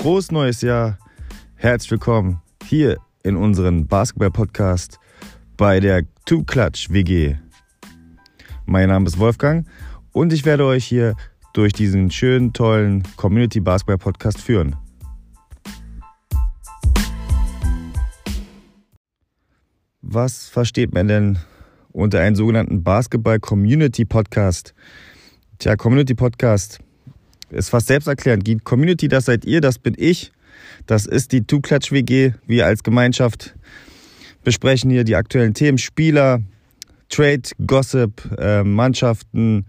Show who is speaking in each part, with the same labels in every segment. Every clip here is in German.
Speaker 1: Frohes neues Jahr. Herzlich willkommen hier in unserem Basketball-Podcast bei der Two Clutch WG. Mein Name ist Wolfgang und ich werde euch hier durch diesen schönen, tollen Community Basketball Podcast führen. Was versteht man denn unter einem sogenannten Basketball Community Podcast? Tja, Community Podcast ist fast selbsterklärend. Die Community, das seid ihr, das bin ich. Das ist die Clutch WG. Wir als Gemeinschaft besprechen hier die aktuellen Themen, Spieler, Trade, Gossip, äh, Mannschaften.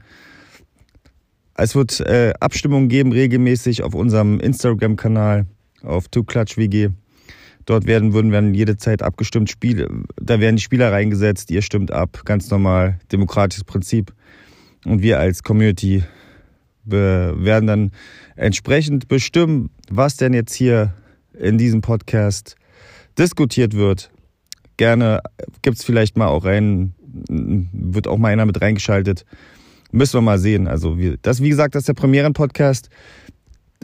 Speaker 1: Es wird äh, Abstimmungen geben regelmäßig auf unserem Instagram-Kanal auf Clutch WG. Dort werden, würden werden jede Zeit abgestimmt. Spiele, da werden die Spieler reingesetzt, ihr stimmt ab, ganz normal, demokratisches Prinzip. Und wir als Community werden dann entsprechend bestimmen, was denn jetzt hier in diesem Podcast diskutiert wird. Gerne gibt es vielleicht mal auch einen, wird auch mal einer mit reingeschaltet. Müssen wir mal sehen. Also, das, wie gesagt, das ist der Premieren-Podcast.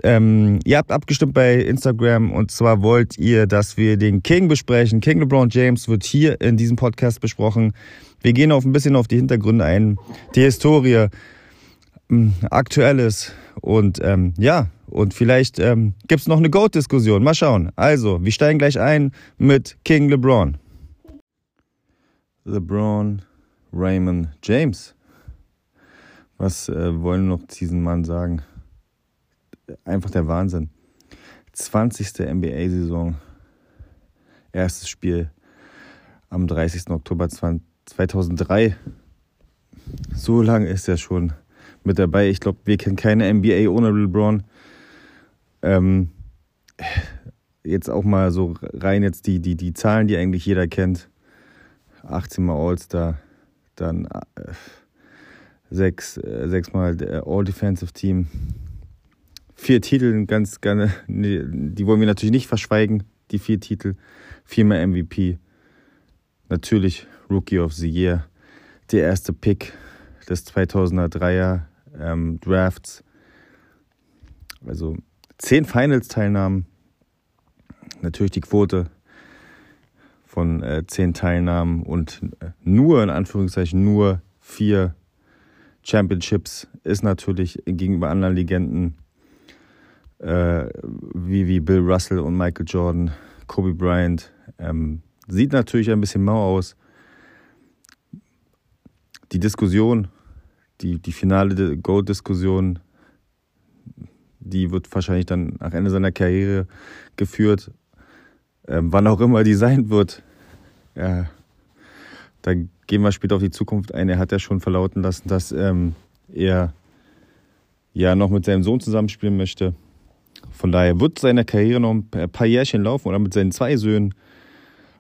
Speaker 1: Ähm, ihr habt abgestimmt bei Instagram und zwar wollt ihr, dass wir den King besprechen. King LeBron James wird hier in diesem Podcast besprochen. Wir gehen auf ein bisschen auf die Hintergründe ein, die Historie, Aktuelles und ähm, ja, und vielleicht ähm, gibt es noch eine Goat-Diskussion. Mal schauen. Also, wir steigen gleich ein mit King LeBron. LeBron Raymond James. Was äh, wollen noch diesen Mann sagen? Einfach der Wahnsinn. 20. NBA-Saison. Erstes Spiel am 30. Oktober 2003. So lange ist er schon mit dabei. Ich glaube, wir kennen keine NBA ohne LeBron. Ähm, jetzt auch mal so rein jetzt die, die, die Zahlen, die eigentlich jeder kennt. 18 mal All-Star, dann äh, sechs, äh, sechsmal All-Defensive Team. Vier Titel, ganz gerne, die wollen wir natürlich nicht verschweigen, die vier Titel. Viermal MVP. Natürlich Rookie of the Year. Der erste Pick des 2003er ähm, Drafts. Also zehn Finals-Teilnahmen. Natürlich die Quote von äh, zehn Teilnahmen und äh, nur, in Anführungszeichen, nur vier Championships ist natürlich gegenüber anderen Legenden äh, wie, wie Bill Russell und Michael Jordan, Kobe Bryant, ähm, sieht natürlich ein bisschen mau aus. Die Diskussion die, die finale Gold-Diskussion, die wird wahrscheinlich dann nach Ende seiner Karriere geführt. Ähm, wann auch immer die sein wird. Ja, da gehen wir später auf die Zukunft ein. Er hat ja schon verlauten lassen, dass ähm, er ja noch mit seinem Sohn zusammenspielen möchte. Von daher wird seine Karriere noch ein paar Jährchen laufen oder mit seinen zwei Söhnen.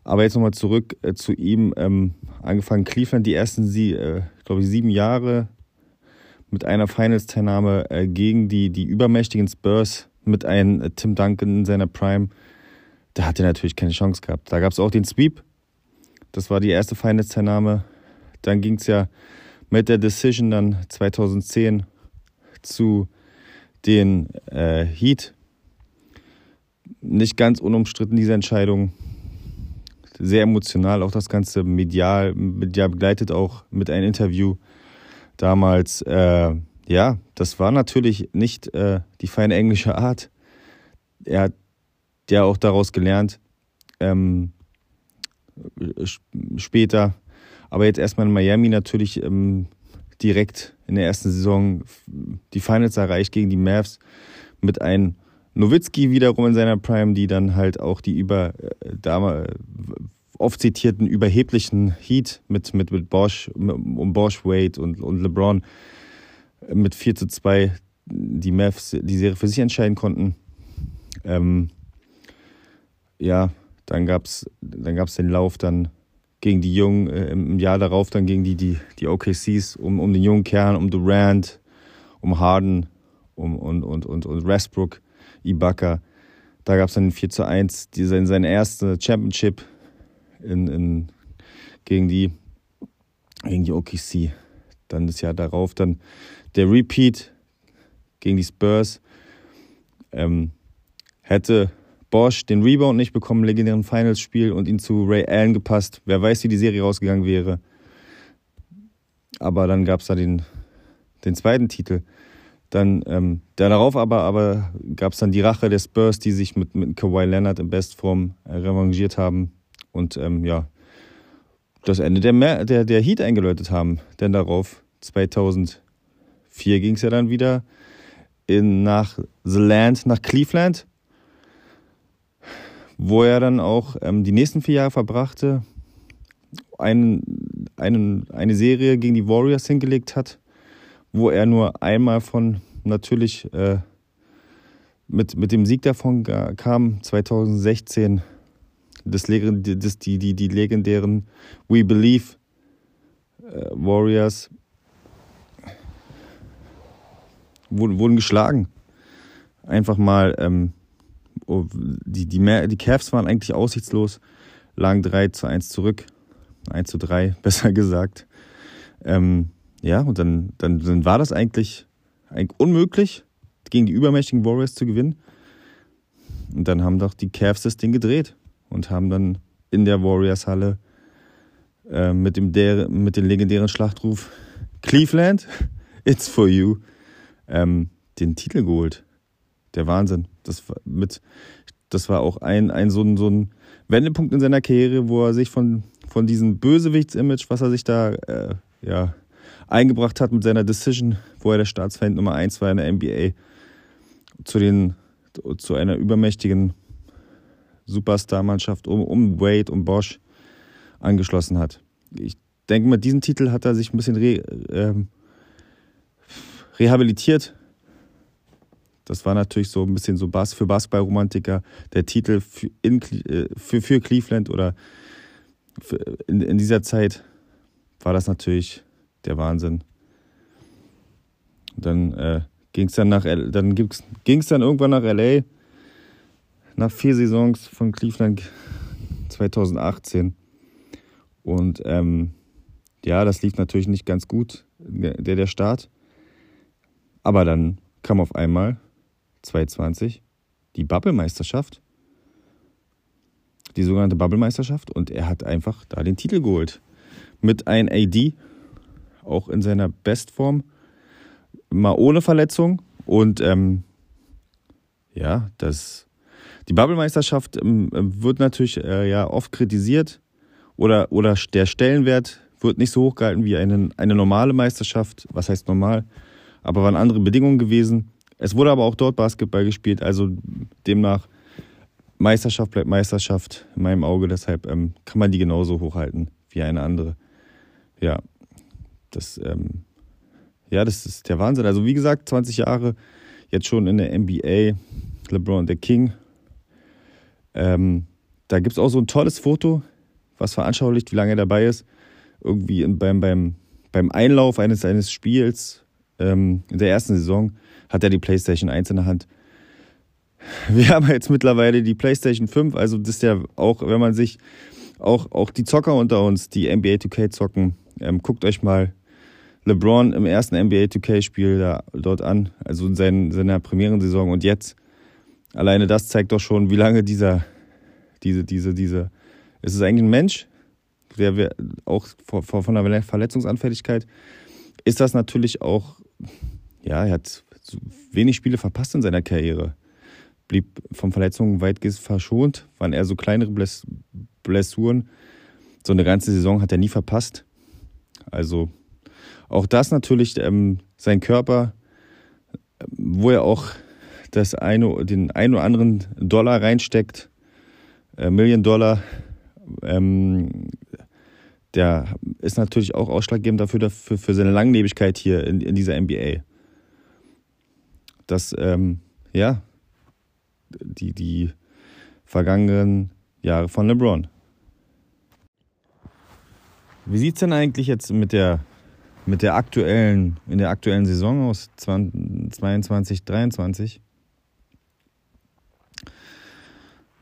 Speaker 1: Aber jetzt nochmal zurück äh, zu ihm. Ähm, angefangen Cleveland, die ersten, sie, äh, glaube ich, sieben Jahre mit einer Finals-Teilnahme äh, gegen die, die übermächtigen Spurs mit einem äh, Tim Duncan in seiner Prime. Da hat er natürlich keine Chance gehabt. Da gab es auch den Sweep. Das war die erste Finals-Teilnahme. Dann ging es ja mit der Decision dann 2010 zu den äh, Heat. Nicht ganz unumstritten diese Entscheidung. Sehr emotional, auch das Ganze medial, medial begleitet, auch mit einem Interview damals, äh, ja, das war natürlich nicht äh, die feine englische Art. Er hat ja auch daraus gelernt, ähm, später. Aber jetzt erstmal in Miami natürlich ähm, direkt in der ersten Saison die Finals erreicht gegen die Mavs mit einem Nowitzki wiederum in seiner Prime, die dann halt auch die über äh, oft zitierten überheblichen Heat mit, mit, mit Bosch, um Bosch, Wade und, und LeBron mit 4 zu 2 die Mavs die Serie für sich entscheiden konnten. Ähm, ja, dann gab es dann gab's den Lauf dann gegen die Jungen, äh, im Jahr darauf dann gegen die, die, die OKCs, um, um den jungen Kern, um Durant, um Harden um, und, und, und, und Westbrook, Ibaka. Da gab es dann 4 zu 1, die, seine erste Championship in, in, gegen, die, gegen die OKC. Dann das Jahr darauf dann der Repeat gegen die Spurs. Ähm, Hätte Bosch den Rebound nicht bekommen, legendären Finals-Spiel und ihn zu Ray Allen gepasst, wer weiß, wie die Serie rausgegangen wäre. Aber dann gab es da den, den zweiten Titel. Dann ähm, darauf aber, aber gab es dann die Rache der Spurs, die sich mit, mit Kawhi Leonard in Bestform äh, revanchiert haben und ähm, ja, das Ende der, der, der Heat eingeläutet haben. Denn darauf, 2004 ging es ja dann wieder in, nach The Land, nach Cleveland, wo er dann auch ähm, die nächsten vier Jahre verbrachte, einen, einen, eine Serie gegen die Warriors hingelegt hat wo er nur einmal von natürlich äh, mit, mit dem Sieg davon kam, 2016, das, das, die, die, die legendären We Believe äh, Warriors wurden, wurden geschlagen. Einfach mal, ähm, oh, die, die, die Cavs waren eigentlich aussichtslos, lagen 3 zu 1 zurück, 1 zu 3, besser gesagt. Ähm, ja, und dann, dann, dann war das eigentlich, eigentlich unmöglich, gegen die übermächtigen Warriors zu gewinnen. Und dann haben doch die Cavs das Ding gedreht und haben dann in der Warriors-Halle äh, mit, dem der, mit dem legendären Schlachtruf Cleveland, it's for you, ähm, den Titel geholt. Der Wahnsinn. Das war, mit, das war auch ein, ein, so, ein so ein Wendepunkt in seiner Karriere, wo er sich von, von diesem Bösewichts-Image, was er sich da äh, ja, eingebracht hat mit seiner Decision, wo er der Staatsfeind Nummer 1 war in der NBA, zu, den, zu einer übermächtigen Superstar-Mannschaft um, um Wade, um Bosch angeschlossen hat. Ich denke, mit diesem Titel hat er sich ein bisschen re, äh, rehabilitiert. Das war natürlich so ein bisschen so Bass für Basketballromantiker. Der Titel für, in, äh, für, für Cleveland oder in, in dieser Zeit war das natürlich der Wahnsinn. Dann äh, ging es dann dann dann irgendwann nach LA. Nach vier Saisons von Cleveland 2018. Und ähm, ja, das lief natürlich nicht ganz gut, der, der Start. Aber dann kam auf einmal 2020 die Bubble-Meisterschaft. Die sogenannte Bubble-Meisterschaft. Und er hat einfach da den Titel geholt. Mit einem AD, auch in seiner Bestform, mal ohne Verletzung. Und ähm, ja, das, die Bubble-Meisterschaft ähm, wird natürlich äh, ja oft kritisiert oder, oder der Stellenwert wird nicht so hoch gehalten wie eine, eine normale Meisterschaft. Was heißt normal? Aber waren andere Bedingungen gewesen. Es wurde aber auch dort Basketball gespielt, also demnach Meisterschaft bleibt Meisterschaft in meinem Auge, deshalb ähm, kann man die genauso hochhalten wie eine andere. Ja, das, ähm, ja, das ist der Wahnsinn. Also wie gesagt, 20 Jahre jetzt schon in der NBA, LeBron der King. Ähm, da gibt es auch so ein tolles Foto, was veranschaulicht, wie lange er dabei ist. Irgendwie beim, beim, beim Einlauf eines, eines Spiels ähm, in der ersten Saison hat er die PlayStation 1 in der Hand. Wir haben jetzt mittlerweile die PlayStation 5, also das ist ja auch, wenn man sich, auch, auch die Zocker unter uns, die NBA 2K zocken, ähm, guckt euch mal LeBron im ersten NBA 2K-Spiel da, dort an, also in seinen, seiner Premierensaison und jetzt. Alleine das zeigt doch schon, wie lange dieser, diese, diese, diese, ist eigentlich ein Mensch, der wir auch von der Verletzungsanfälligkeit, ist das natürlich auch, ja, er hat wenig Spiele verpasst in seiner Karriere. Blieb von Verletzungen weitgehend verschont, waren eher so kleinere Blessuren. So eine ganze Saison hat er nie verpasst. Also auch das natürlich ähm, sein Körper, wo er auch das eine, den einen oder anderen Dollar reinsteckt, Million Dollar, ähm, der ist natürlich auch ausschlaggebend dafür, dafür für seine Langlebigkeit hier in, in dieser NBA. Das, ähm, ja, die, die vergangenen Jahre von LeBron. Wie sieht es denn eigentlich jetzt mit der mit der aktuellen, in der aktuellen Saison aus 22, 23.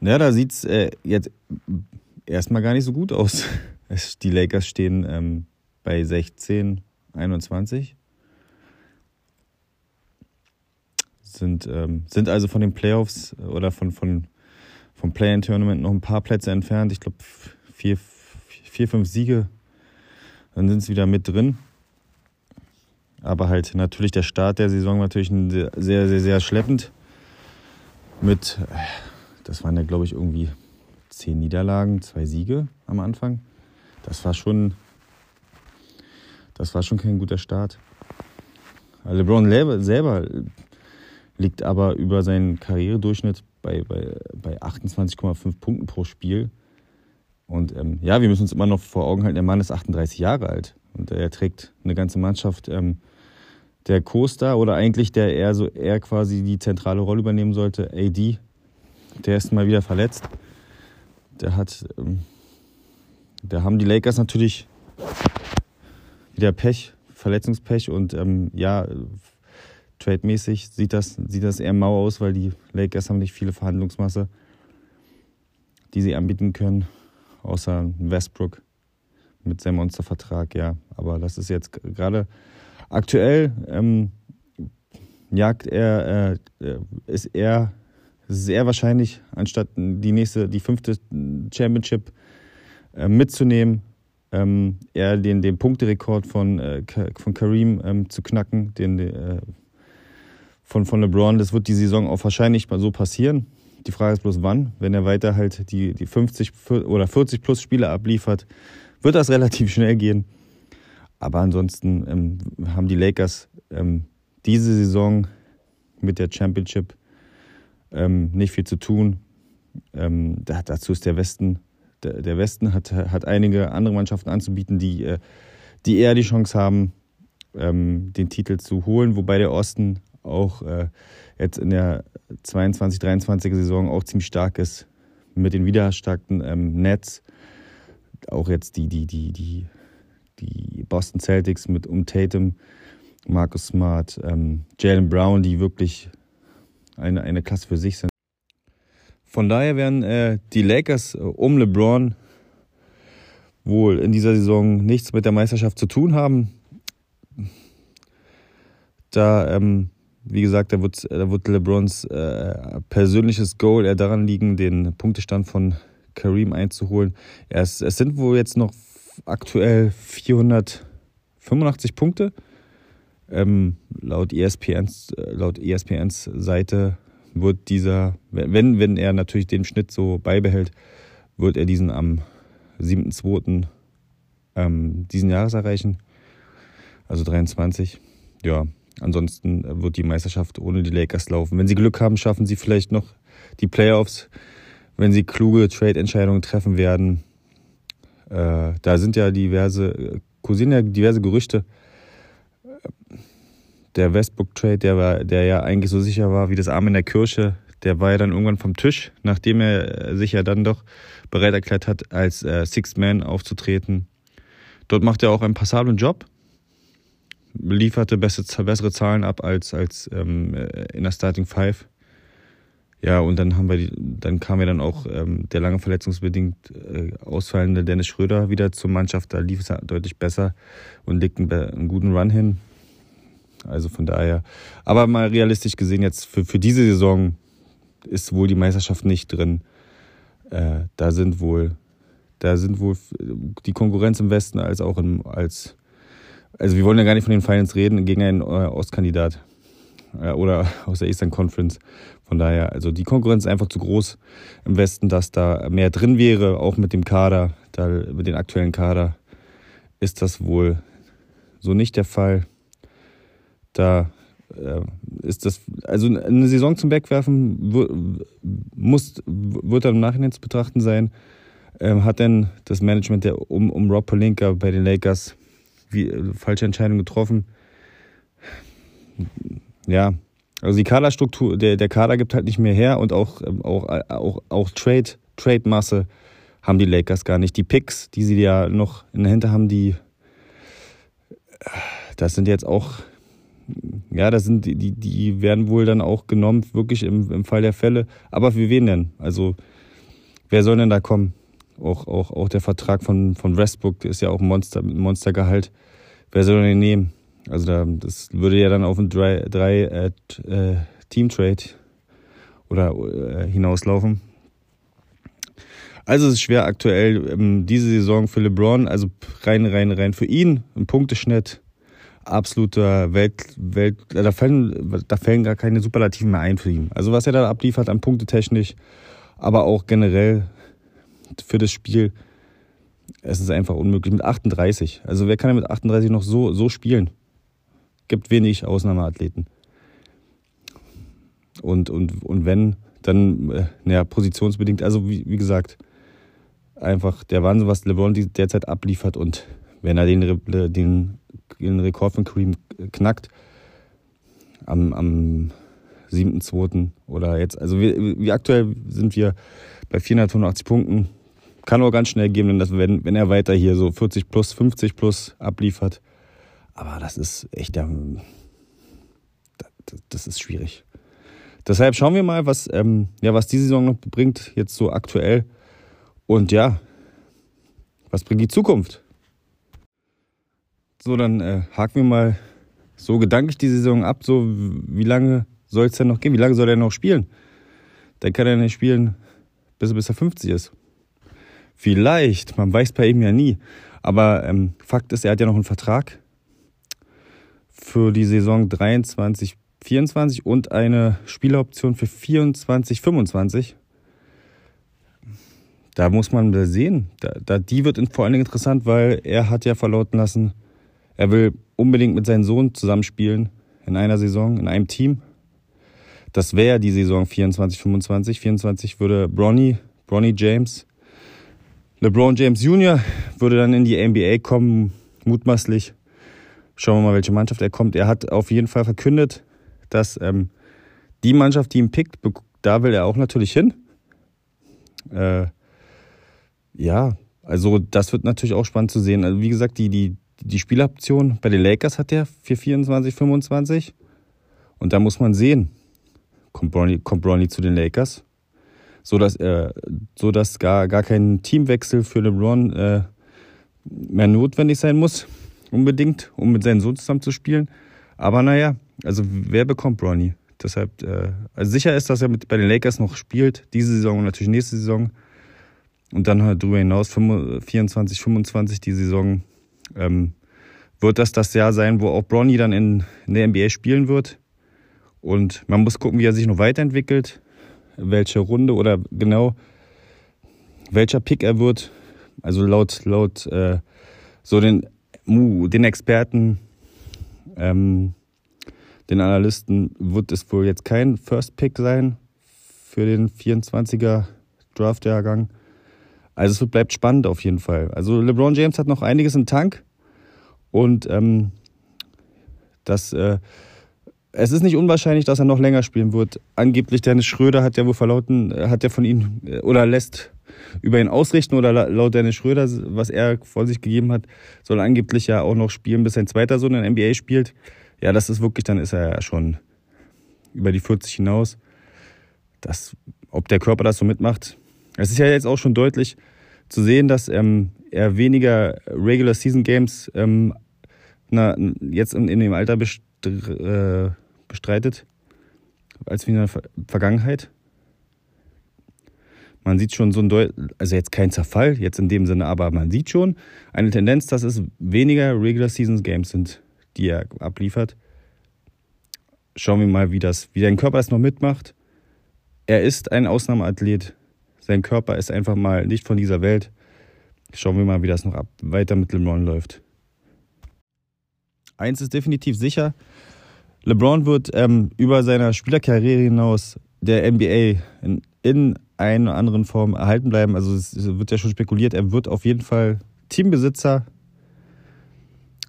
Speaker 1: Ja, da sieht es äh, jetzt erstmal gar nicht so gut aus. Die Lakers stehen ähm, bei 16, 21. sind, ähm, sind also von den Playoffs oder von, von, vom Play-In-Tournament noch ein paar Plätze entfernt. Ich glaube, vier, vier, fünf Siege, dann sind sie wieder mit drin. Aber halt natürlich der Start der Saison natürlich sehr, sehr, sehr schleppend. Mit, das waren ja, glaube ich, irgendwie zehn Niederlagen, zwei Siege am Anfang. Das war schon, das war schon kein guter Start. LeBron selber liegt aber über seinen Karrieredurchschnitt bei, bei, bei 28,5 Punkten pro Spiel. Und ähm, ja, wir müssen uns immer noch vor Augen halten, der Mann ist 38 Jahre alt und er trägt eine ganze Mannschaft. Ähm, der Co-Star oder eigentlich der eher so eher quasi die zentrale Rolle übernehmen sollte, AD, der ist mal wieder verletzt. Der hat, ähm, da haben die Lakers natürlich wieder Pech, Verletzungspech und ähm, ja, trademäßig sieht das, sieht das eher mau aus, weil die Lakers haben nicht viele Verhandlungsmasse, die sie anbieten können außer Westbrook mit seinem Monstervertrag, ja. Aber das ist jetzt gerade aktuell ähm, jagt er, äh, ist er sehr wahrscheinlich, anstatt die nächste, die fünfte Championship äh, mitzunehmen, ähm, eher den, den Punkterekord von, äh, von Kareem ähm, zu knacken, den äh, von, von LeBron. Das wird die Saison auch wahrscheinlich mal so passieren. Die Frage ist bloß wann. Wenn er weiter halt die, die 50 oder 40 plus Spiele abliefert, wird das relativ schnell gehen. Aber ansonsten ähm, haben die Lakers ähm, diese Saison mit der Championship ähm, nicht viel zu tun. Ähm, da, dazu ist der Westen, der, der, Westen hat, hat einige andere Mannschaften anzubieten, die, äh, die eher die Chance haben, ähm, den Titel zu holen, wobei der Osten auch äh, jetzt in der 22, 23er Saison auch ziemlich stark ist mit den wiedererstarkten ähm, Nets. Auch jetzt die, die, die, die, die Boston Celtics mit um Tatum, Marcus Smart, ähm, Jalen Brown, die wirklich eine, eine Klasse für sich sind. Von daher werden äh, die Lakers äh, um LeBron wohl in dieser Saison nichts mit der Meisterschaft zu tun haben. Da ähm, wie gesagt, da wird, da wird LeBrons äh, persönliches Goal eher daran liegen, den Punktestand von Kareem einzuholen. Es, es sind wohl jetzt noch aktuell 485 Punkte. Ähm, laut, ESPNs, äh, laut ESPNs Seite wird dieser, wenn, wenn er natürlich den Schnitt so beibehält, wird er diesen am 7.2. Ähm, diesen Jahres erreichen. Also 23. Ja, Ansonsten wird die Meisterschaft ohne die Lakers laufen. Wenn sie Glück haben, schaffen sie vielleicht noch die Playoffs, wenn sie kluge Trade-Entscheidungen treffen werden. Äh, da sind ja diverse, kursieren ja diverse Gerüchte. Der Westbrook-Trade, der, der ja eigentlich so sicher war wie das Arm in der Kirche, der war ja dann irgendwann vom Tisch, nachdem er sich ja dann doch bereit erklärt hat, als äh, Sixth Man aufzutreten. Dort macht er auch einen passablen Job lieferte bessere, bessere Zahlen ab als, als ähm, in der Starting Five. Ja, und dann haben wir die, dann kam ja dann auch ähm, der lange verletzungsbedingt äh, ausfallende Dennis Schröder wieder zur Mannschaft. Da lief es deutlich besser und legt einen, einen, guten Run hin. Also von daher. Aber mal realistisch gesehen, jetzt für, für diese Saison ist wohl die Meisterschaft nicht drin. Äh, da sind wohl, da sind wohl die Konkurrenz im Westen als auch im, als also wir wollen ja gar nicht von den Finals reden, gegen einen äh, Ostkandidat äh, oder aus der Eastern Conference. Von daher, also die Konkurrenz ist einfach zu groß im Westen, dass da mehr drin wäre, auch mit dem Kader, da, mit dem aktuellen Kader ist das wohl so nicht der Fall. Da äh, ist das, also eine Saison zum Wegwerfen muss, wird dann im Nachhinein zu betrachten sein. Ähm, hat denn das Management der, um, um Rob Polinka bei den Lakers wie, äh, falsche Entscheidung getroffen. Ja, also die Kaderstruktur, der, der Kader gibt halt nicht mehr her und auch, ähm, auch, äh, auch, auch Trade, Trade-Masse haben die Lakers gar nicht. Die Picks, die sie ja noch in der Hinter haben, die, das sind jetzt auch, ja, das sind die, die werden wohl dann auch genommen, wirklich im, im Fall der Fälle. Aber für wen denn? Also, wer soll denn da kommen? Auch, auch, auch der Vertrag von, von Westbrook ist ja auch ein Monster, Monstergehalt. Wer soll den nehmen? Also da, das würde ja dann auf ein drei, drei äh, äh äh, hinauslaufen. Also es ist schwer aktuell ähm, diese Saison für LeBron, also rein, rein, rein für ihn, ein Punkteschnitt, absoluter Welt, Welt da fällen, da fällen gar keine Superlativen mehr ein für ihn. Also was er da abliefert an Punkte technisch, aber auch generell für das Spiel, es ist einfach unmöglich. Mit 38. Also wer kann denn mit 38 noch so, so spielen? Gibt wenig Ausnahmeathleten. Und, und, und wenn, dann äh, naja, positionsbedingt. Also wie, wie gesagt, einfach der Wahnsinn, was LeBron derzeit abliefert. Und wenn er den, den, den Rekord von Kareem knackt, am, am 7.2. oder jetzt, also wie, wie aktuell sind wir bei 485 Punkten, kann auch ganz schnell gehen, wenn, wenn er weiter hier so 40 plus, 50 plus abliefert. Aber das ist echt, ähm, das ist schwierig. Deshalb schauen wir mal, was, ähm, ja, was die Saison noch bringt, jetzt so aktuell. Und ja, was bringt die Zukunft? So, dann äh, haken wir mal so gedanklich die Saison ab. So, wie lange soll es denn noch gehen? Wie lange soll er noch spielen? Dann kann er nicht spielen, bis er, bis er 50 ist. Vielleicht, man weiß bei ihm ja nie. Aber ähm, Fakt ist, er hat ja noch einen Vertrag für die Saison 23, 24 und eine Spieleroption für 24, 25. Da muss man sehen. Da, da, die wird vor allen Dingen interessant, weil er hat ja verlauten lassen, er will unbedingt mit seinem Sohn zusammenspielen in einer Saison, in einem Team. Das wäre die Saison 24, 25. 24 würde Bronny, Bronny James LeBron James Jr. würde dann in die NBA kommen, mutmaßlich. Schauen wir mal, welche Mannschaft er kommt. Er hat auf jeden Fall verkündet, dass ähm, die Mannschaft, die ihn pickt, da will er auch natürlich hin. Äh, ja, also das wird natürlich auch spannend zu sehen. Also wie gesagt, die, die, die Spieloption bei den Lakers hat er für 24, 25. Und da muss man sehen, kommt Bronny, kommt Bronny zu den Lakers so dass, äh, so dass gar, gar kein Teamwechsel für LeBron äh, mehr notwendig sein muss, unbedingt, um mit seinem Sohn zusammen zu spielen. Aber naja, also wer bekommt Bronny? Deshalb, äh, also sicher ist, dass er mit, bei den Lakers noch spielt, diese Saison und natürlich nächste Saison. Und dann halt darüber hinaus 24, 25 die Saison ähm, wird das das Jahr sein, wo auch Bronny dann in, in der NBA spielen wird. Und man muss gucken, wie er sich noch weiterentwickelt welche Runde oder genau welcher Pick er wird. Also laut, laut äh, so den, den Experten, ähm, den Analysten wird es wohl jetzt kein First Pick sein für den 24er Draft-Jahrgang. Also es bleibt spannend auf jeden Fall. Also LeBron James hat noch einiges im Tank und ähm, das äh, es ist nicht unwahrscheinlich, dass er noch länger spielen wird. Angeblich Dennis Schröder hat ja wohl verlauten, äh, hat ja von ihm äh, oder lässt über ihn ausrichten oder laut Dennis Schröder, was er vor sich gegeben hat, soll angeblich ja auch noch spielen, bis sein zweiter Sohn in NBA spielt. Ja, das ist wirklich, dann ist er ja schon über die 40 hinaus. Das, ob der Körper das so mitmacht. Es ist ja jetzt auch schon deutlich zu sehen, dass ähm, er weniger Regular Season Games ähm, na, jetzt in, in dem Alter äh, bestreitet als in der Vergangenheit. Man sieht schon so ein Deut also jetzt kein Zerfall, jetzt in dem Sinne, aber man sieht schon eine Tendenz, dass es weniger Regular Seasons Games sind, die er abliefert. Schauen wir mal, wie, das, wie sein Körper es noch mitmacht. Er ist ein Ausnahmeathlet. Sein Körper ist einfach mal nicht von dieser Welt. Schauen wir mal, wie das noch ab, weiter mit LeBron läuft. Eins ist definitiv sicher, LeBron wird ähm, über seiner Spielerkarriere hinaus der NBA in, in einer oder anderen Form erhalten bleiben. Also es wird ja schon spekuliert, er wird auf jeden Fall Teambesitzer.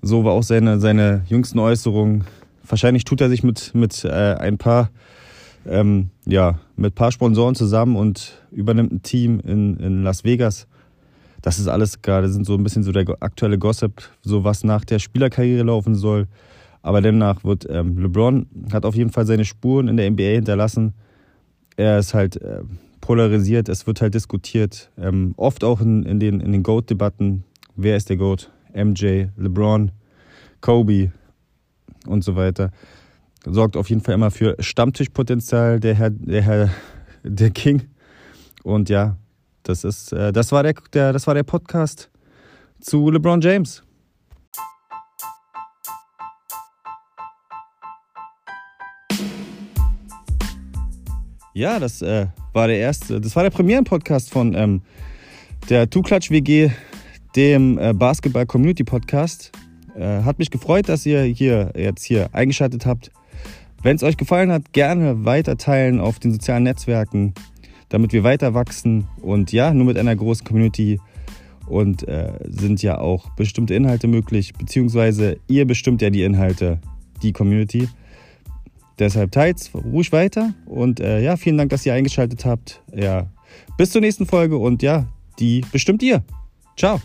Speaker 1: So war auch seine, seine jüngsten Äußerungen. Wahrscheinlich tut er sich mit, mit äh, ein paar ähm, ja, mit ein paar Sponsoren zusammen und übernimmt ein Team in, in Las Vegas. Das ist alles gerade, sind so ein bisschen so der aktuelle Gossip, so was nach der Spielerkarriere laufen soll. Aber demnach wird ähm, LeBron hat auf jeden Fall seine Spuren in der NBA hinterlassen. Er ist halt äh, polarisiert, es wird halt diskutiert. Ähm, oft auch in, in den, in den GOAT-Debatten. Wer ist der GOAT? MJ, LeBron, Kobe und so weiter. Sorgt auf jeden Fall immer für Stammtischpotenzial, der Herr, der Herr, der King. Und ja, das ist, äh, das war der, der, das war der Podcast zu LeBron James. Ja, das äh, war der erste, das war der Premieren-Podcast von ähm, der Tuklatsch WG, dem äh, Basketball Community Podcast. Äh, hat mich gefreut, dass ihr hier jetzt hier eingeschaltet habt. Wenn es euch gefallen hat, gerne weiter teilen auf den sozialen Netzwerken, damit wir weiter wachsen und ja, nur mit einer großen Community und äh, sind ja auch bestimmte Inhalte möglich, beziehungsweise ihr bestimmt ja die Inhalte, die Community. Deshalb teilt ruhig weiter und äh, ja, vielen Dank, dass ihr eingeschaltet habt. Ja, bis zur nächsten Folge und ja, die bestimmt ihr. Ciao.